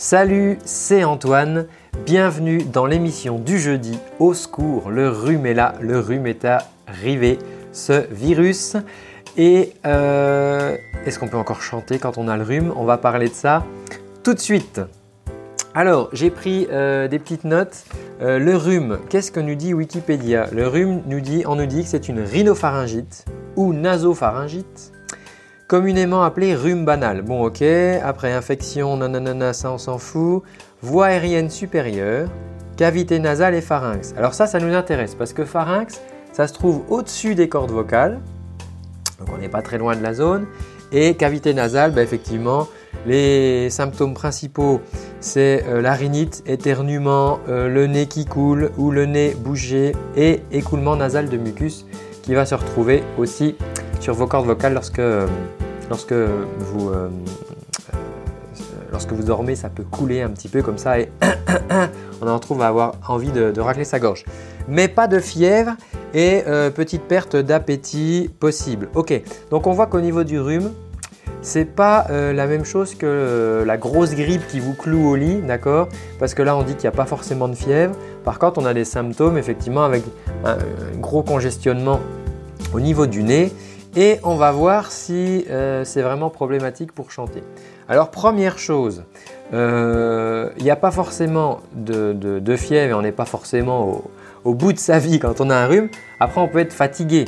Salut, c'est Antoine. Bienvenue dans l'émission du jeudi. Au secours, le rhume est là, le rhume est arrivé, ce virus. Et euh, est-ce qu'on peut encore chanter quand on a le rhume? On va parler de ça tout de suite. Alors, j'ai pris euh, des petites notes. Euh, le rhume, qu'est-ce que nous dit Wikipédia? Le rhume nous dit, on nous dit que c'est une rhinopharyngite ou nasopharyngite communément appelé rhume banal. Bon, ok, après infection, nanana, ça on s'en fout. Voie aérienne supérieure, cavité nasale et pharynx. Alors ça, ça nous intéresse parce que pharynx, ça se trouve au-dessus des cordes vocales, donc on n'est pas très loin de la zone. Et cavité nasale, bah, effectivement, les symptômes principaux, c'est euh, la éternuement, euh, le nez qui coule ou le nez bougé et écoulement nasal de mucus qui va se retrouver aussi sur vos cordes vocales lorsque, lorsque, vous, euh, lorsque vous dormez, ça peut couler un petit peu comme ça et on en retrouve à avoir envie de, racler sa gorge. Mais pas de fièvre et euh, petite perte d'appétit possible. Ok, donc on voit qu'au niveau du rhume, c'est pas euh, la même chose que la grosse grippe qui vous cloue au lit, d'accord? Parce que là, on dit qu'il n'y a pas forcément de fièvre. Par contre, on a des symptômes, effectivement, avec un gros congestionnement au niveau du nez et on va voir si euh, c'est vraiment problématique pour chanter. Alors première chose, euh, il n'y a pas forcément de, fièvre et on n'est pas forcément au, bout de sa vie quand on a un rhume. Après on peut être fatigué,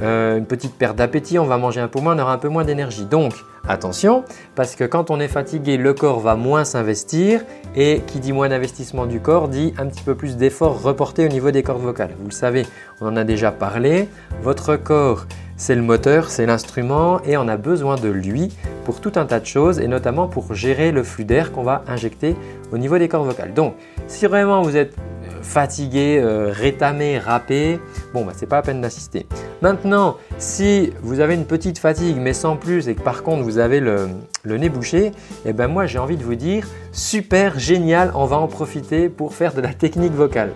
euh, une petite perte d'appétit, on va manger un peu moins, on aura un peu moins d'énergie. Donc attention, parce que quand on est fatigué, le corps va moins s'investir et qui dit moins d'investissement du corps dit un petit peu plus d'efforts reportés au niveau des cordes vocales. Vous le savez, on en a déjà parlé, votre corps c'est le moteur, c'est l'instrument et on a besoin de lui pour tout un tas de choses et notamment pour gérer le flux d'air qu'on va injecter au niveau des cordes vocales. Donc, si vraiment vous êtes euh, fatigué, euh, rétamé, râpé, bon, bah, c'est pas la peine d'assister. Maintenant, si vous avez une petite fatigue mais sans plus et que par contre vous avez le, nez bouché, eh ben moi j'ai envie de vous dire super génial, on va en profiter pour faire de la technique vocale.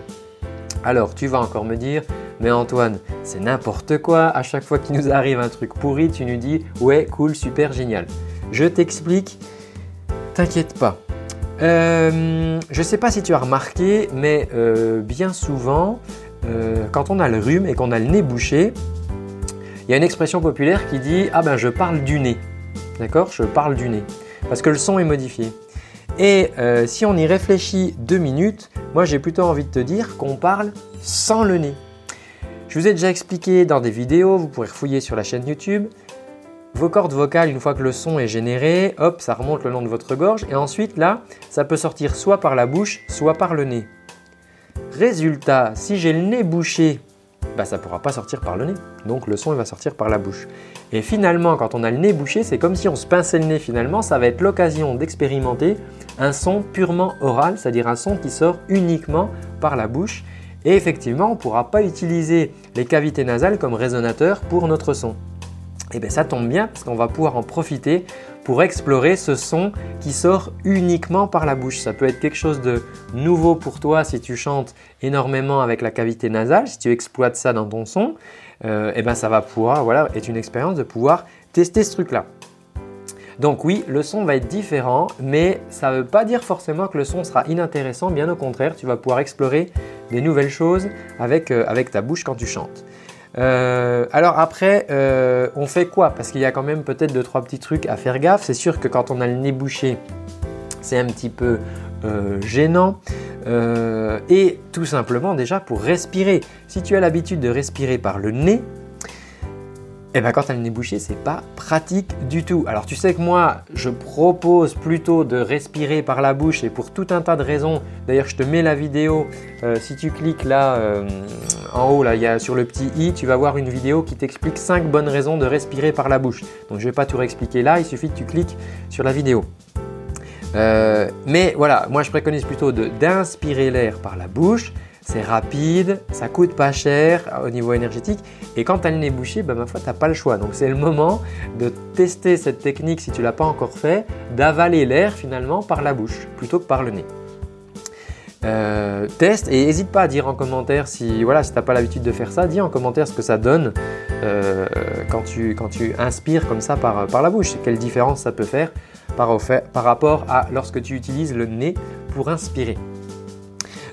Alors, tu vas encore me dire, mais Antoine, c'est n'importe quoi. À chaque fois qu'il nous arrive un truc pourri, tu nous dis ouais, cool, super, génial. Je t'explique, t'inquiète pas. Euh, je ne sais pas si tu as remarqué, mais euh, bien souvent, euh, quand on a le rhume et qu'on a le nez bouché, il y a une expression populaire qui dit Ah ben je parle du nez. D'accord? Je parle du nez. Parce que le son est modifié. Et si on y réfléchit deux minutes, moi j'ai plutôt envie de te dire qu'on parle sans le nez. Je vous ai déjà expliqué dans des vidéos, vous pourrez fouiller sur la chaîne YouTube. Vos cordes vocales, une fois que le son est généré, hop, ça remonte le long de votre gorge et ensuite là, ça peut sortir soit par la bouche, soit par le nez. Résultat, si j'ai le nez bouché, bah, ça ne pourra pas sortir par le nez. Donc le son va sortir par la bouche. Et finalement, quand on a le nez bouché, c'est comme si on se pinçait le nez finalement. Ça va être l'occasion d'expérimenter un son purement oral, c'est-à-dire un son qui sort uniquement par la bouche. Et effectivement, on ne pourra pas utiliser les cavités nasales comme résonateur pour notre son. Et eh bien ça tombe bien parce qu'on va pouvoir en profiter pour explorer ce son qui sort uniquement par la bouche. Ça peut être quelque chose de nouveau pour toi si tu chantes énormément avec la cavité nasale, si tu exploites ça dans ton son, et euh, eh bien ça va pouvoir, voilà, être une expérience de pouvoir tester ce truc-là. Donc oui, le son va être différent, mais ça ne veut pas dire forcément que le son sera inintéressant, bien au contraire, tu vas pouvoir explorer des nouvelles choses avec, euh, ta bouche quand tu chantes. Euh, alors après, euh, on fait quoi? Parce qu'il y a quand même peut-être deux trois petits trucs à faire gaffe. C'est sûr que quand on a le nez bouché, c'est un petit peu gênant. et tout simplement déjà pour respirer. Si tu as l'habitude de respirer par le nez, et eh bien quand tu as le nez bouché, c'est pas pratique du tout. Alors tu sais que moi, je propose plutôt de respirer par la bouche et pour tout un tas de raisons. D'ailleurs, je te mets la vidéo. Euh, si tu cliques là euh, en haut, là, y a sur le petit i, tu vas voir une vidéo qui t'explique 5 bonnes raisons de respirer par la bouche. Donc je ne vais pas tout réexpliquer là, il suffit que tu cliques sur la vidéo. Euh, mais voilà, moi je préconise plutôt d'inspirer l'air par la bouche c'est rapide, ça coûte pas cher au niveau énergétique. Et quand tu as le nez bouché, bah, ma foi, tu pas le choix. Donc c'est le moment de tester cette technique si tu l'as pas encore fait, d'avaler l'air finalement par la bouche plutôt que par le nez. Euh, teste et n'hésite pas à dire en commentaire si voilà si tu n'as pas l'habitude de faire ça, dis en commentaire ce que ça donne euh, quand, tu, inspires comme ça par, la bouche, quelle différence ça peut faire par rapport à lorsque tu utilises le nez pour inspirer.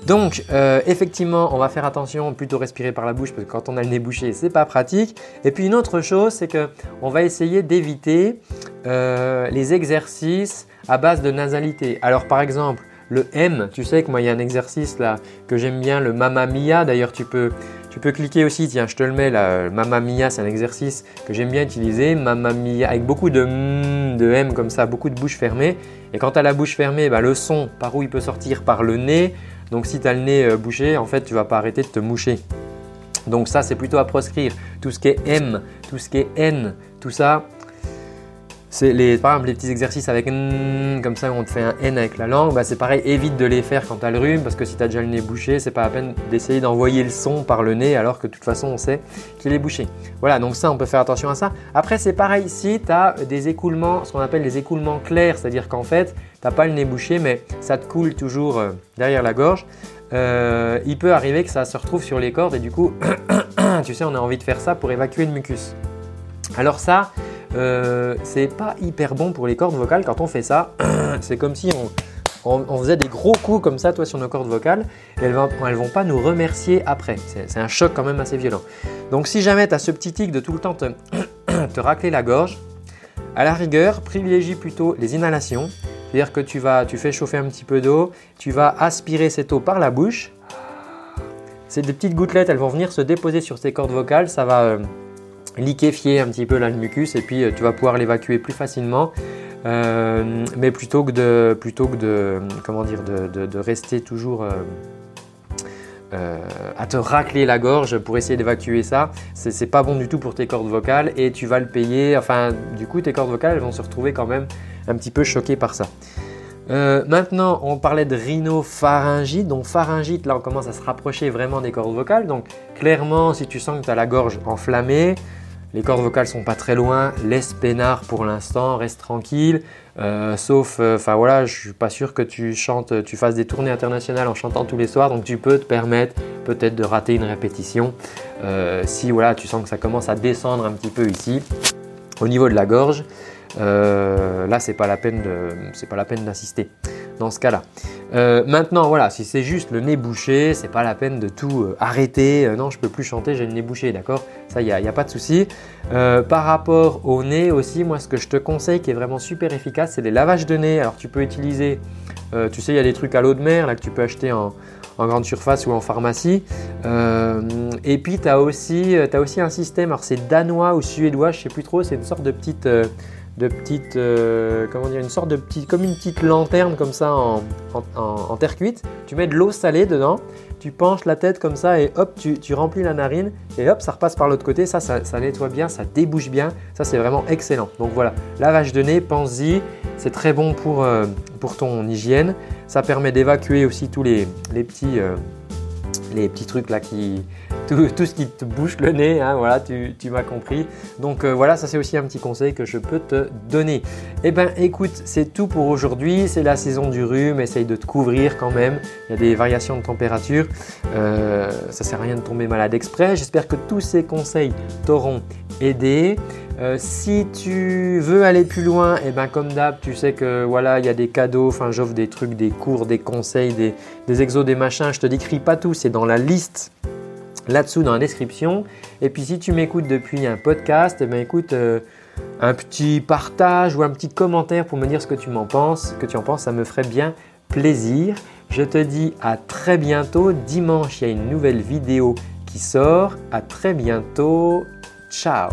Donc, euh, effectivement, on va faire attention plutôt respirer par la bouche parce que quand on a le nez bouché, c'est pas pratique. Et puis une autre chose, c'est que on va essayer d'éviter euh, les exercices à base de nasalité. Alors, par exemple, le M, tu sais que moi il y a un exercice là que j'aime bien, le Mamma Mia. D'ailleurs, tu peux, cliquer aussi, tiens, je te le mets là. Mamma Mia, c'est un exercice que j'aime bien utiliser. Mamma Mia, avec beaucoup de M, de M comme ça, beaucoup de bouche fermée. Et quand tu as la bouche fermée, bah, le son, par où il peut sortir? Par le nez. Donc si tu as le nez euh, bouché, en fait, tu vas pas arrêter de te moucher. Donc ça, c'est plutôt à proscrire. Tout ce qui est M, tout ce qui est N, tout ça, c'est les, par exemple les petits exercices avec N, comme ça, où on te fait un N avec la langue, bah, c'est pareil, évite de les faire quand tu as le rhume, parce que si tu as déjà le nez bouché, c'est pas la peine d'essayer d'envoyer le son par le nez, alors que de toute façon, on sait qu'il est bouché. Voilà, donc ça, on peut faire attention à ça. Après, c'est pareil, si tu as des écoulements, ce qu'on appelle des écoulements clairs, c'est-à-dire qu'en fait, tu n'as pas le nez bouché, mais ça te coule toujours euh, derrière la gorge, euh, il peut arriver que ça se retrouve sur les cordes et du coup, tu sais, on a envie de faire ça pour évacuer le mucus. Alors ça, euh, c'est pas hyper bon pour les cordes vocales quand on fait ça. c'est comme si on, faisait des gros coups comme ça, toi, sur nos cordes vocales, et elles vont, vont pas nous remercier après. C'est un choc quand même assez violent. Donc si jamais tu as ce petit tic de tout le temps te, racler la gorge, à la rigueur, privilégie plutôt les inhalations. C'est-à-dire que tu, vas, tu fais chauffer un petit peu d'eau, tu vas aspirer cette eau par la bouche. Ces des petites gouttelettes, elles vont venir se déposer sur tes cordes vocales. Ça va euh, liquéfier un petit peu le mucus et puis euh, tu vas pouvoir l'évacuer plus facilement. Euh, mais plutôt que de, plutôt de, comment dire, de, rester toujours à te racler la gorge pour essayer d'évacuer ça, c'est pas bon du tout pour tes cordes vocales et tu vas le payer. Enfin, du coup, tes cordes vocales vont se retrouver quand même un petit peu choqué par ça. Euh, maintenant, on parlait de rhinopharyngite. Donc, pharyngite, là, on commence à se rapprocher vraiment des cordes vocales. Donc, clairement, si tu sens que tu as la gorge enflammée, les cordes vocales sont pas très loin, laisse peinard pour l'instant, reste tranquille. Euh, sauf, euh, enfin voilà, je suis pas sûr que tu chantes, tu fasses des tournées internationales en chantant tous les soirs, donc tu peux te permettre peut-être de rater une répétition. si voilà, tu sens que ça commence à descendre un petit peu ici, au niveau de la gorge. Euh, là, c'est pas la peine d'insister dans ce cas-là. Euh, maintenant, voilà, si c'est juste le nez bouché, c'est pas la peine de tout euh, arrêter. non, je peux plus chanter, j'ai le nez bouché, d'accord? Ça, il n'y a, pas de souci. par rapport au nez aussi, moi, ce que je te conseille qui est vraiment super efficace, c'est les lavages de nez. Alors, tu peux utiliser, tu sais, il y a des trucs à l'eau de mer là que tu peux acheter en, grande surface ou en pharmacie. et puis, tu as, aussi, as aussi un système, alors c'est danois ou suédois, je sais plus trop, c'est une sorte de petite de petites, euh, comment dire, une sorte de petite, comme une petite lanterne comme ça en, terre cuite. Tu mets de l'eau salée dedans, tu penches la tête comme ça et hop, tu, remplis la narine et hop, ça repasse par l'autre côté. Ça, ça, nettoie bien, ça débouche bien. Ça, c'est vraiment excellent. Donc voilà, lavage de nez, pense-y. C'est très bon pour, euh, pour ton hygiène. Ça permet d'évacuer aussi tous les, les petits, euh, les petits trucs là qui, tout, ce qui te bouche le nez, hein, voilà, tu, m'as compris. Donc euh, voilà, ça c'est aussi un petit conseil que je peux te donner. Eh bien écoute, c'est tout pour aujourd'hui, c'est la saison du rhume, essaye de te couvrir quand même, il y a des variations de température, euh, ça sert à rien de tomber malade exprès. J'espère que tous ces conseils t'auront aidé. Euh, si tu veux aller plus loin, eh ben comme d'hab, tu sais que voilà, il y a des cadeaux, enfin j'offre des trucs, des cours, des conseils, des, des exos, des machins. Je te décris pas tout, c'est dans la liste là-dessous dans la description. Et puis si tu m'écoutes depuis un podcast, ben, écoute, euh, un petit partage ou un petit commentaire pour me dire ce que tu m'en penses, que tu en penses, ça me ferait bien plaisir. Je te dis à très bientôt. Dimanche, il y a une nouvelle vidéo qui sort. À très bientôt. Ciao